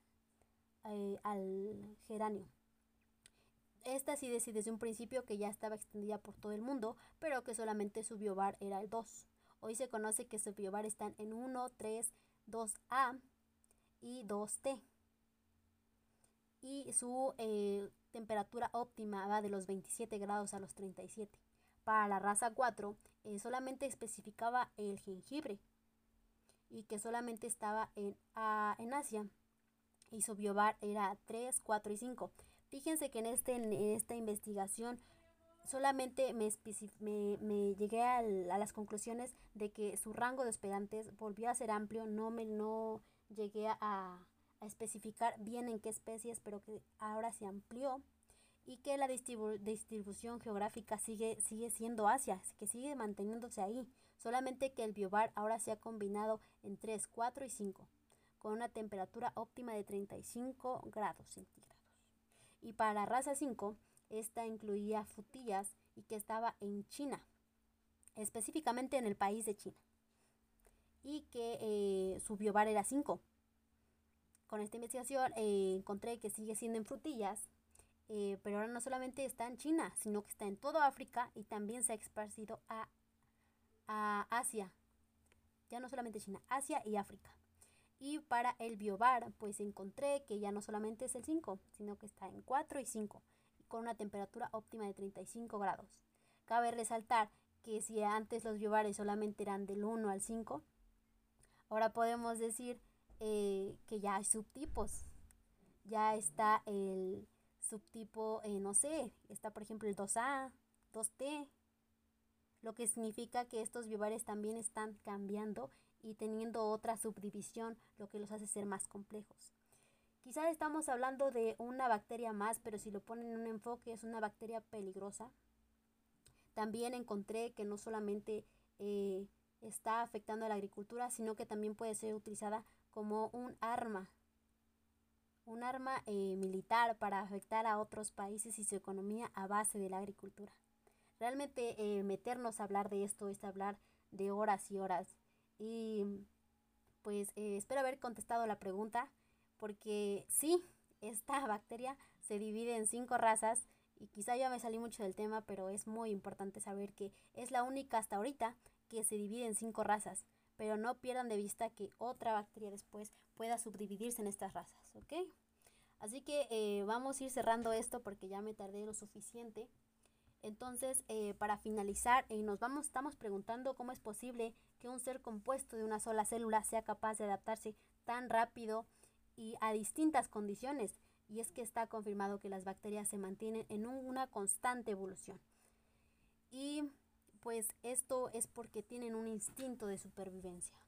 eh, al geranio. Esta sí decía desde un principio que ya estaba extendida por todo el mundo, pero que solamente su biobar era el 2. Hoy se conoce que su biobar están en 1, 3, 2A y 2T. Y su eh, temperatura óptima va de los 27 grados a los 37. Para la raza 4 eh, solamente especificaba el jengibre y que solamente estaba en, en Asia y su biobar era 3, 4 y 5. Fíjense que en, este, en esta investigación solamente me, me, llegué a, las conclusiones de que su rango de hospedantes volvió a ser amplio, no me no llegué a, a especificar bien en qué especies, pero que ahora se amplió y que la distribución geográfica sigue, sigue siendo Asia, que sigue manteniéndose ahí, solamente que el biobar ahora se ha combinado en 3, 4 y 5, con una temperatura óptima de 35 grados centígrados. Y para la raza 5, esta incluía frutillas y que estaba en China, específicamente en el país de China, y que eh, su biobar era 5. Con esta investigación eh, encontré que sigue siendo en frutillas, eh, pero ahora no solamente está en China, sino que está en toda África y también se ha esparcido a, a Asia. Ya no solamente China, Asia y África. Y para el biobar, pues encontré que ya no solamente es el 5, sino que está en 4 y 5 con una temperatura óptima de 35 grados. Cabe resaltar que si antes los biobares solamente eran del 1 al 5, ahora podemos decir eh, que ya hay subtipos. Ya está el subtipo, eh, no sé, está por ejemplo el 2A, 2T, lo que significa que estos biobares también están cambiando y teniendo otra subdivisión, lo que los hace ser más complejos. Quizás estamos hablando de una bacteria más, pero si lo ponen en un enfoque es una bacteria peligrosa. También encontré que no solamente eh, está afectando a la agricultura, sino que también puede ser utilizada como un arma, un arma eh, militar para afectar a otros países y su economía a base de la agricultura. Realmente eh, meternos a hablar de esto es hablar de horas y horas. Y pues espero haber contestado la pregunta porque sí, esta bacteria se divide en cinco razas y quizá ya me salí mucho del tema, pero es muy importante saber que es la única hasta ahorita que se divide en cinco razas, pero no pierdan de vista que otra bacteria después pueda subdividirse en estas razas, ¿ok? Así que eh, vamos a ir cerrando esto porque ya me tardé lo suficiente. Entonces, eh, para finalizar, eh, nos vamos, estamos preguntando cómo es posible que un ser compuesto de una sola célula sea capaz de adaptarse tan rápido y a distintas condiciones. Y es que está confirmado que las bacterias se mantienen en una constante evolución. Y pues esto es porque tienen un instinto de supervivencia.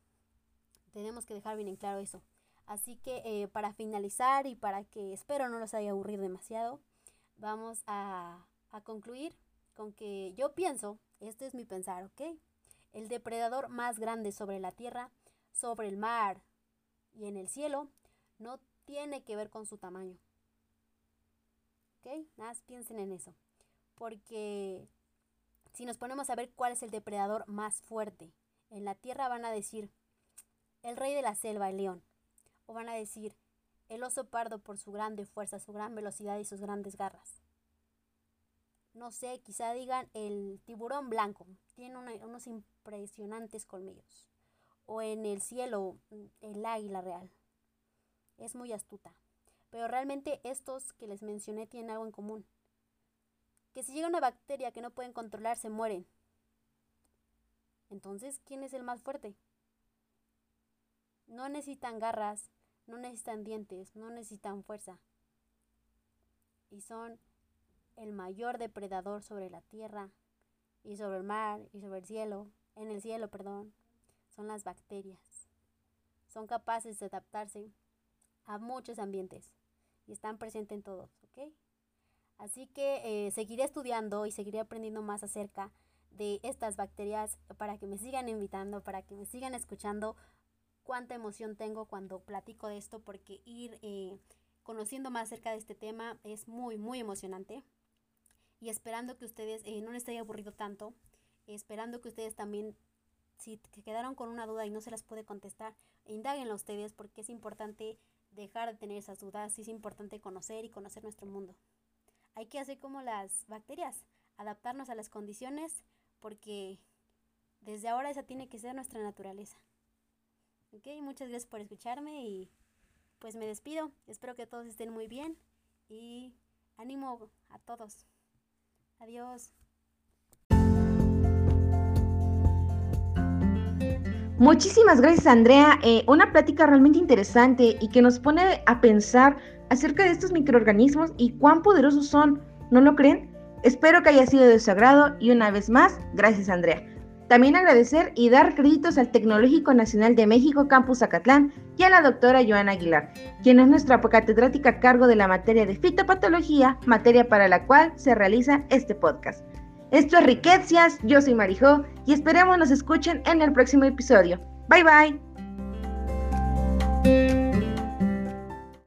Tenemos que dejar bien en claro eso. Así que eh, para finalizar y para que espero no los haya aburrido demasiado, vamos a, a concluir con que yo pienso, este es mi pensar, ¿ok? El depredador más grande sobre la tierra, sobre el mar, y en el cielo no tiene que ver con su tamaño. ¿Ok? Nada más piensen en eso. Porque si nos ponemos a ver cuál es el depredador más fuerte, en la tierra van a decir el rey de la selva, el león. O van a decir el oso pardo por su grande fuerza, su gran velocidad y sus grandes garras. No sé, quizá digan el tiburón blanco, tiene unos impresionantes colmillos. O en el cielo, el águila real. Es muy astuta. Pero realmente estos que les mencioné tienen algo en común. Que si llega una bacteria que no pueden controlar, se mueren. Entonces, ¿quién es el más fuerte? No necesitan garras, no necesitan dientes, no necesitan fuerza. Y son el mayor depredador sobre la tierra y sobre el mar y sobre el cielo, en el cielo, perdón, son las bacterias. Son capaces de adaptarse a muchos ambientes y están presentes en todos, ¿ok? Así que eh, seguiré estudiando y seguiré aprendiendo más acerca de estas bacterias para que me sigan invitando, para que me sigan escuchando cuánta emoción tengo cuando platico de esto, porque ir eh, conociendo más acerca de este tema es muy, muy emocionante. Y esperando que ustedes eh, no les haya aburrido tanto, esperando que ustedes también, si quedaron con una duda y no se las puede contestar, indaguenla ustedes porque es importante dejar de tener esas dudas, es importante conocer y conocer nuestro mundo. Hay que hacer como las bacterias, adaptarnos a las condiciones porque desde ahora esa tiene que ser nuestra naturaleza. Ok, muchas gracias por escucharme y pues me despido. Espero que todos estén muy bien y ánimo a todos. Adiós. Muchísimas gracias Andrea, eh, una plática realmente interesante y que nos pone a pensar acerca de estos microorganismos y cuán poderosos son, ¿no lo creen? Espero que haya sido de su agrado y una vez más, gracias Andrea. También agradecer y dar créditos al Tecnológico Nacional de México Campus Acatlán y a la doctora Joana Aguilar, quien es nuestra catedrática a cargo de la materia de fitopatología, materia para la cual se realiza este podcast. Esto es Riquecias, yo soy Marijó y esperemos nos escuchen en el próximo episodio. Bye bye.